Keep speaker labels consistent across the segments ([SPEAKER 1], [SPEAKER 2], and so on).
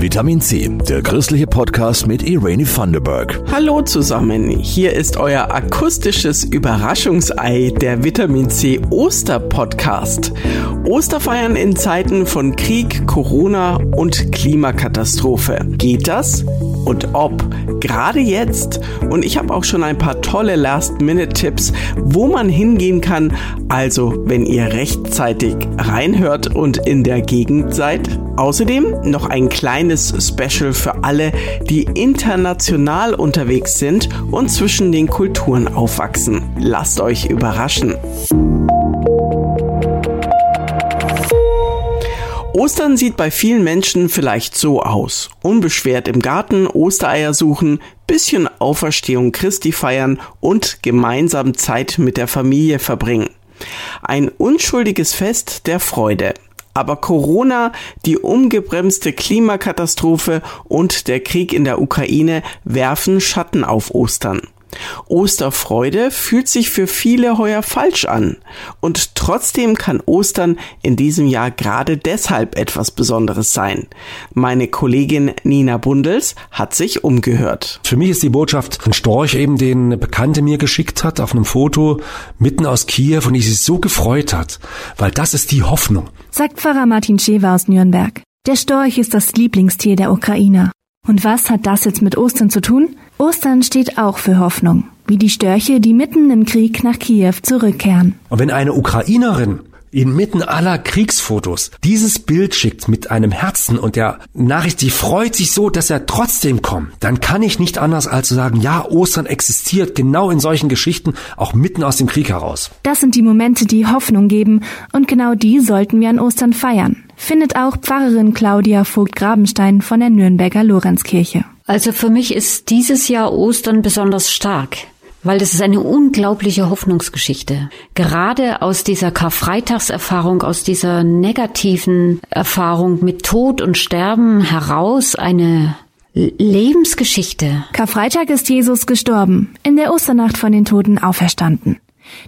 [SPEAKER 1] Vitamin C, der christliche Podcast mit Irene Thunderberg.
[SPEAKER 2] Hallo zusammen, hier ist euer akustisches Überraschungsei, der Vitamin C Oster Podcast. Osterfeiern in Zeiten von Krieg, Corona und Klimakatastrophe. Geht das? Und ob? Gerade jetzt. Und ich habe auch schon ein paar tolle Last-Minute-Tipps, wo man hingehen kann. Also, wenn ihr rechtzeitig reinhört und in der Gegend seid. Außerdem noch ein kleines Special für alle, die international unterwegs sind und zwischen den Kulturen aufwachsen. Lasst euch überraschen. Ostern sieht bei vielen Menschen vielleicht so aus. Unbeschwert im Garten Ostereier suchen, bisschen Auferstehung Christi feiern und gemeinsam Zeit mit der Familie verbringen. Ein unschuldiges Fest der Freude. Aber Corona, die umgebremste Klimakatastrophe und der Krieg in der Ukraine werfen Schatten auf Ostern. Osterfreude fühlt sich für viele heuer falsch an. Und trotzdem kann Ostern in diesem Jahr gerade deshalb etwas Besonderes sein. Meine Kollegin Nina Bundels hat sich umgehört.
[SPEAKER 3] Für mich ist die Botschaft ein Storch eben, den eine Bekannte mir geschickt hat auf einem Foto mitten aus Kiew und die sich so gefreut hat, weil das ist die Hoffnung.
[SPEAKER 4] Sagt Pfarrer Martin Schewer aus Nürnberg. Der Storch ist das Lieblingstier der Ukrainer. Und was hat das jetzt mit Ostern zu tun? Ostern steht auch für Hoffnung, wie die Störche, die mitten im Krieg nach Kiew zurückkehren.
[SPEAKER 3] Und wenn eine Ukrainerin inmitten aller Kriegsfotos dieses Bild schickt mit einem Herzen und der Nachricht, die freut sich so, dass er trotzdem kommt, dann kann ich nicht anders als zu sagen, ja, Ostern existiert genau in solchen Geschichten, auch mitten aus dem Krieg heraus.
[SPEAKER 4] Das sind die Momente, die Hoffnung geben und genau die sollten wir an Ostern feiern, findet auch Pfarrerin Claudia Vogt-Grabenstein von der Nürnberger Lorenzkirche.
[SPEAKER 5] Also für mich ist dieses Jahr Ostern besonders stark, weil das ist eine unglaubliche Hoffnungsgeschichte. Gerade aus dieser Karfreitagserfahrung, aus dieser negativen Erfahrung mit Tod und Sterben heraus eine Lebensgeschichte.
[SPEAKER 4] Karfreitag ist Jesus gestorben, in der Osternacht von den Toten auferstanden.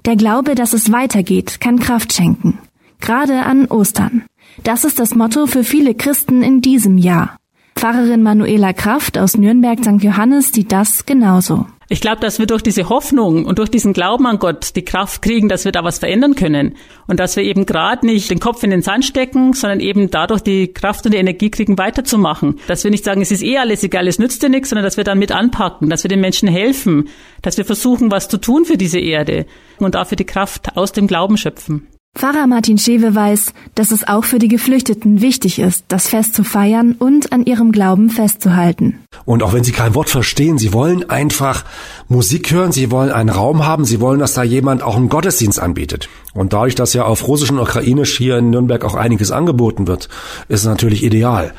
[SPEAKER 4] Der Glaube, dass es weitergeht, kann Kraft schenken. Gerade an Ostern. Das ist das Motto für viele Christen in diesem Jahr. Pfarrerin Manuela Kraft aus Nürnberg St. Johannes sieht das genauso.
[SPEAKER 6] Ich glaube, dass wir durch diese Hoffnung und durch diesen Glauben an Gott die Kraft kriegen, dass wir da was verändern können. Und dass wir eben gerade nicht den Kopf in den Sand stecken, sondern eben dadurch die Kraft und die Energie kriegen, weiterzumachen. Dass wir nicht sagen, es ist eh alles egal, es nützt dir nichts, sondern dass wir dann mit anpacken, dass wir den Menschen helfen, dass wir versuchen, was zu tun für diese Erde und dafür die Kraft aus dem Glauben schöpfen.
[SPEAKER 4] Pfarrer Martin Schewe weiß, dass es auch für die Geflüchteten wichtig ist, das Fest zu feiern und an ihrem Glauben festzuhalten.
[SPEAKER 3] Und auch wenn sie kein Wort verstehen, sie wollen einfach Musik hören, sie wollen einen Raum haben, sie wollen, dass da jemand auch einen Gottesdienst anbietet. Und dadurch, dass ja auf Russisch und Ukrainisch hier in Nürnberg auch einiges angeboten wird, ist es natürlich ideal.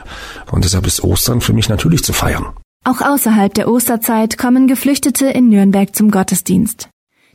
[SPEAKER 3] Und deshalb ist Ostern für mich natürlich zu feiern.
[SPEAKER 4] Auch außerhalb der Osterzeit kommen Geflüchtete in Nürnberg zum Gottesdienst.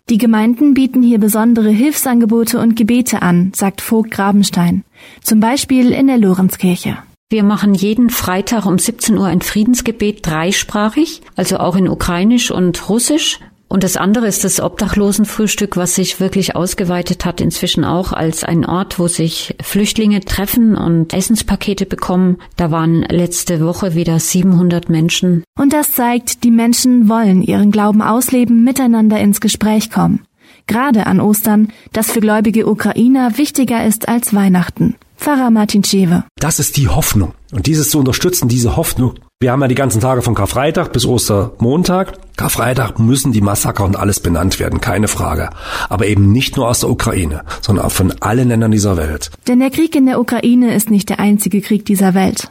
[SPEAKER 4] Die Gemeinden bieten hier besondere Hilfsangebote und Gebete an, sagt Vogt Grabenstein. Zum Beispiel in der Lorenzkirche.
[SPEAKER 5] Wir machen jeden Freitag um 17 Uhr ein Friedensgebet dreisprachig, also auch in Ukrainisch und Russisch. Und das andere ist das Obdachlosenfrühstück, was sich wirklich ausgeweitet hat, inzwischen auch als ein Ort, wo sich Flüchtlinge treffen und Essenspakete bekommen. Da waren letzte Woche wieder 700 Menschen.
[SPEAKER 4] Und das zeigt, die Menschen wollen ihren Glauben ausleben, miteinander ins Gespräch kommen. Gerade an Ostern, das für gläubige Ukrainer wichtiger ist als Weihnachten. Pfarrer Martin Schewe.
[SPEAKER 3] Das ist die Hoffnung. Und dieses zu unterstützen, diese Hoffnung. Wir haben ja die ganzen Tage von Karfreitag bis Ostermontag. Karfreitag müssen die Massaker und alles benannt werden, keine Frage. Aber eben nicht nur aus der Ukraine, sondern auch von allen Ländern dieser Welt.
[SPEAKER 4] Denn der Krieg in der Ukraine ist nicht der einzige Krieg dieser Welt.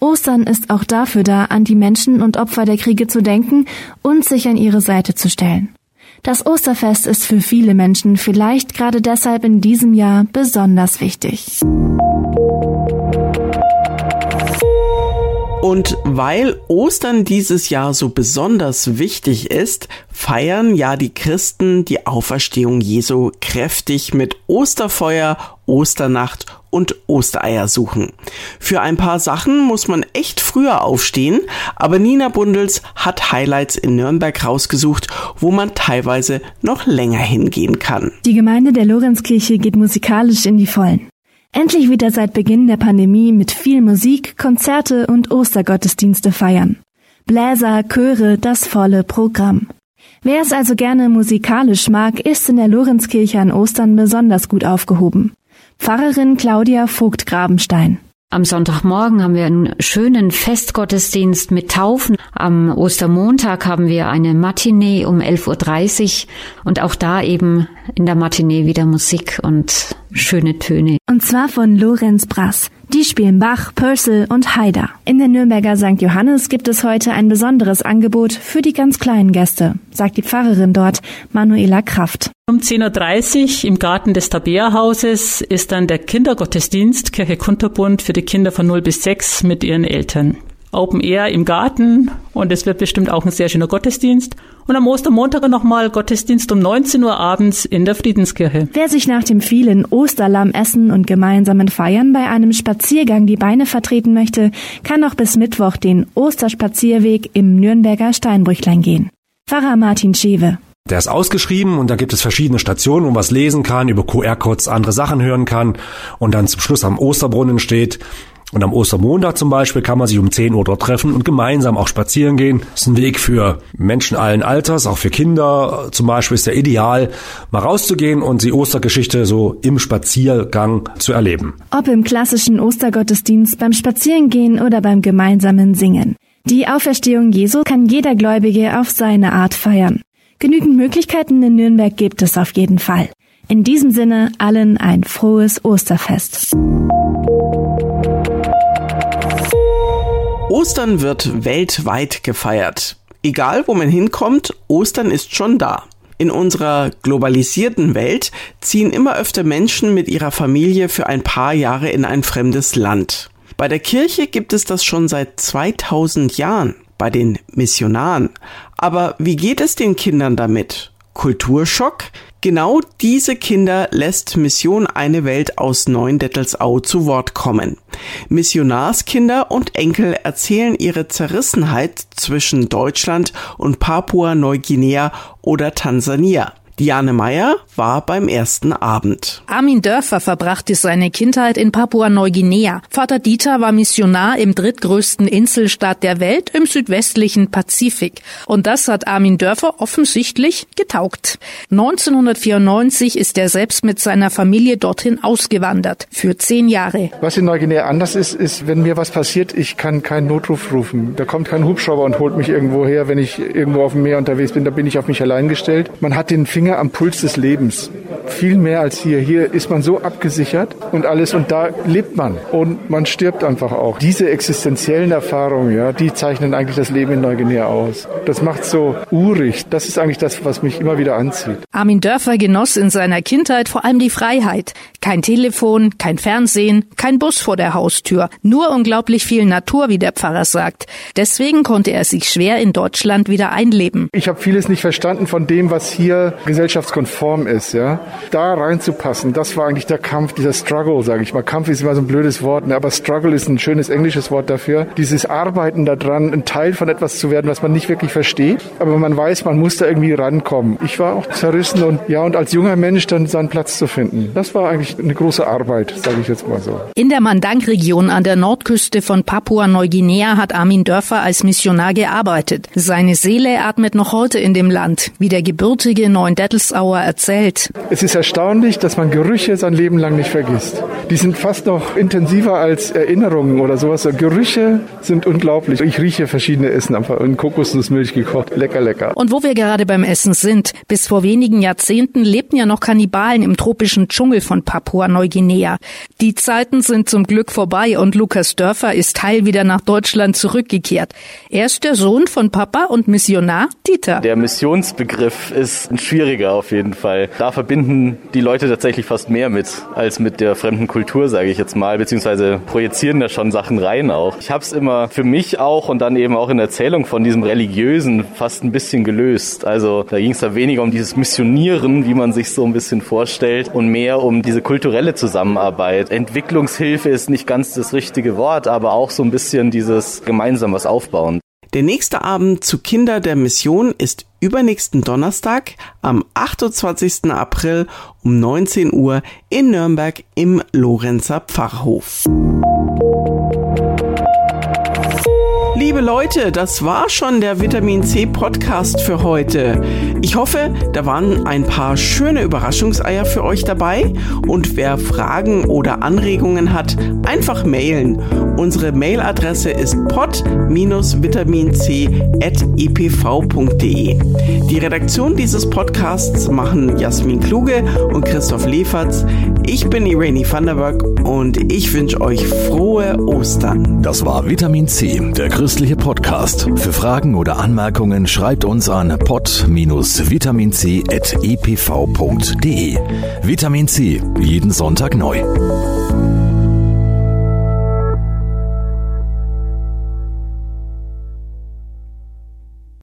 [SPEAKER 4] Ostern ist auch dafür da, an die Menschen und Opfer der Kriege zu denken und sich an ihre Seite zu stellen. Das Osterfest ist für viele Menschen vielleicht gerade deshalb in diesem Jahr besonders wichtig.
[SPEAKER 2] Und weil Ostern dieses Jahr so besonders wichtig ist, feiern ja die Christen die Auferstehung Jesu kräftig mit Osterfeuer, Osternacht und Ostereier suchen. Für ein paar Sachen muss man echt früher aufstehen, aber Nina Bundels hat Highlights in Nürnberg rausgesucht, wo man teilweise noch länger hingehen kann.
[SPEAKER 4] Die Gemeinde der Lorenzkirche geht musikalisch in die Vollen. Endlich wieder seit Beginn der Pandemie mit viel Musik, Konzerte und Ostergottesdienste feiern. Bläser, Chöre, das volle Programm. Wer es also gerne musikalisch mag, ist in der Lorenzkirche an Ostern besonders gut aufgehoben. Pfarrerin Claudia Vogt-Grabenstein.
[SPEAKER 5] Am Sonntagmorgen haben wir einen schönen Festgottesdienst mit Taufen. Am Ostermontag haben wir eine Matinee um 11.30 Uhr und auch da eben in der Matinee wieder Musik und schöne Töne.
[SPEAKER 4] Und zwar von Lorenz Brass. Die spielen Bach, Purcell und Haider. In der Nürnberger St. Johannes gibt es heute ein besonderes Angebot für die ganz kleinen Gäste, sagt die Pfarrerin dort, Manuela Kraft.
[SPEAKER 6] Um 10.30 Uhr im Garten des Tabea-Hauses ist dann der Kindergottesdienst Kirche Kunterbund für die Kinder von 0 bis 6 mit ihren Eltern. Open Air im Garten und es wird bestimmt auch ein sehr schöner Gottesdienst. Und am Ostermontag nochmal Gottesdienst um 19 Uhr abends in der Friedenskirche.
[SPEAKER 4] Wer sich nach dem vielen Osterlammessen und gemeinsamen Feiern bei einem Spaziergang die Beine vertreten möchte, kann noch bis Mittwoch den Osterspazierweg im Nürnberger Steinbrüchlein gehen. Pfarrer Martin Schewe.
[SPEAKER 3] Der ist ausgeschrieben und da gibt es verschiedene Stationen, wo man was lesen kann, über QR-Codes andere Sachen hören kann und dann zum Schluss am Osterbrunnen steht, und am Ostermontag zum Beispiel kann man sich um 10 Uhr dort treffen und gemeinsam auch spazieren gehen. Das ist ein Weg für Menschen allen Alters, auch für Kinder zum Beispiel ist der ideal, mal rauszugehen und die Ostergeschichte so im Spaziergang zu erleben.
[SPEAKER 4] Ob im klassischen Ostergottesdienst, beim Spazierengehen oder beim gemeinsamen Singen. Die Auferstehung Jesu kann jeder Gläubige auf seine Art feiern. Genügend Möglichkeiten in Nürnberg gibt es auf jeden Fall. In diesem Sinne allen ein frohes Osterfest.
[SPEAKER 2] Ostern wird weltweit gefeiert. Egal, wo man hinkommt, Ostern ist schon da. In unserer globalisierten Welt ziehen immer öfter Menschen mit ihrer Familie für ein paar Jahre in ein fremdes Land. Bei der Kirche gibt es das schon seit 2000 Jahren, bei den Missionaren. Aber wie geht es den Kindern damit? Kulturschock? Genau diese Kinder lässt Mission Eine Welt aus Neuendettelsau zu Wort kommen. Missionarskinder und Enkel erzählen ihre Zerrissenheit zwischen Deutschland und Papua-Neuguinea oder Tansania. Diane Meyer war beim ersten Abend.
[SPEAKER 7] Armin Dörfer verbrachte seine Kindheit in Papua-Neuguinea. Vater Dieter war Missionar im drittgrößten Inselstaat der Welt im südwestlichen Pazifik. Und das hat Armin Dörfer offensichtlich getaugt. 1994 ist er selbst mit seiner Familie dorthin ausgewandert. Für zehn Jahre.
[SPEAKER 8] Was in Neuguinea anders ist, ist, wenn mir was passiert, ich kann keinen Notruf rufen. Da kommt kein Hubschrauber und holt mich irgendwo her, wenn ich irgendwo auf dem Meer unterwegs bin. Da bin ich auf mich allein gestellt. Man hat den Finger Finger am Puls des Lebens. Viel mehr als hier. Hier ist man so abgesichert und alles und da lebt man und man stirbt einfach auch. Diese existenziellen Erfahrungen, ja, die zeichnen eigentlich das Leben in Neuguinea aus. Das macht so urig. Das ist eigentlich das, was mich immer wieder anzieht.
[SPEAKER 7] Armin Dörfer genoss in seiner Kindheit vor allem die Freiheit. Kein Telefon, kein Fernsehen, kein Bus vor der Haustür. Nur unglaublich viel Natur, wie der Pfarrer sagt. Deswegen konnte er sich schwer in Deutschland wieder einleben.
[SPEAKER 8] Ich habe vieles nicht verstanden von dem, was hier gesellschaftskonform ist, ja. Da reinzupassen, das war eigentlich der Kampf, dieser Struggle, sage ich mal. Kampf ist immer so ein blödes Wort, ne? aber Struggle ist ein schönes englisches Wort dafür. Dieses Arbeiten daran, ein Teil von etwas zu werden, was man nicht wirklich versteht, aber man weiß, man muss da irgendwie rankommen. Ich war auch zerrissen und ja, und als junger Mensch dann seinen Platz zu finden. Das war eigentlich eine große Arbeit, sage ich jetzt mal so.
[SPEAKER 7] In der Mandang-Region an der Nordküste von Papua-Neuguinea hat Armin Dörfer als Missionar gearbeitet. Seine Seele atmet noch heute in dem Land, wie der gebürtige Neundet Bertelsauer erzählt.
[SPEAKER 8] Es ist erstaunlich, dass man Gerüche sein Leben lang nicht vergisst. Die sind fast noch intensiver als Erinnerungen oder sowas. Gerüche sind unglaublich. Ich rieche verschiedene Essen, einfach in Kokosnussmilch gekocht. Lecker, lecker.
[SPEAKER 7] Und wo wir gerade beim Essen sind, bis vor wenigen Jahrzehnten lebten ja noch Kannibalen im tropischen Dschungel von Papua-Neuguinea. Die Zeiten sind zum Glück vorbei und Lukas Dörfer ist heil wieder nach Deutschland zurückgekehrt. Er ist der Sohn von Papa und Missionar Dieter.
[SPEAKER 9] Der Missionsbegriff ist ein schwieriger schwieriger auf jeden Fall. Da verbinden die Leute tatsächlich fast mehr mit als mit der fremden Kultur, sage ich jetzt mal, beziehungsweise projizieren da schon Sachen rein auch. Ich habe es immer für mich auch und dann eben auch in der Erzählung von diesem religiösen fast ein bisschen gelöst. Also da ging es da weniger um dieses Missionieren, wie man sich so ein bisschen vorstellt, und mehr um diese kulturelle Zusammenarbeit. Entwicklungshilfe ist nicht ganz das richtige Wort, aber auch so ein bisschen dieses gemeinsam was aufbauen.
[SPEAKER 2] Der nächste Abend zu Kinder der Mission ist übernächsten Donnerstag am 28. April um 19 Uhr in Nürnberg im Lorenzer Pfarrhof. Liebe Leute, das war schon der Vitamin C Podcast für heute. Ich hoffe, da waren ein paar schöne Überraschungseier für euch dabei und wer Fragen oder Anregungen hat, einfach mailen. Unsere Mailadresse ist pod-vitaminc@epv.de. Die Redaktion dieses Podcasts machen Jasmin Kluge und Christoph Leferz. Ich bin Irene Vanderberg und ich wünsche euch frohe Ostern.
[SPEAKER 1] Das war Vitamin C, der christliche Podcast. Für Fragen oder Anmerkungen schreibt uns an pod-vitaminc.epv.de. Vitamin C, jeden Sonntag neu.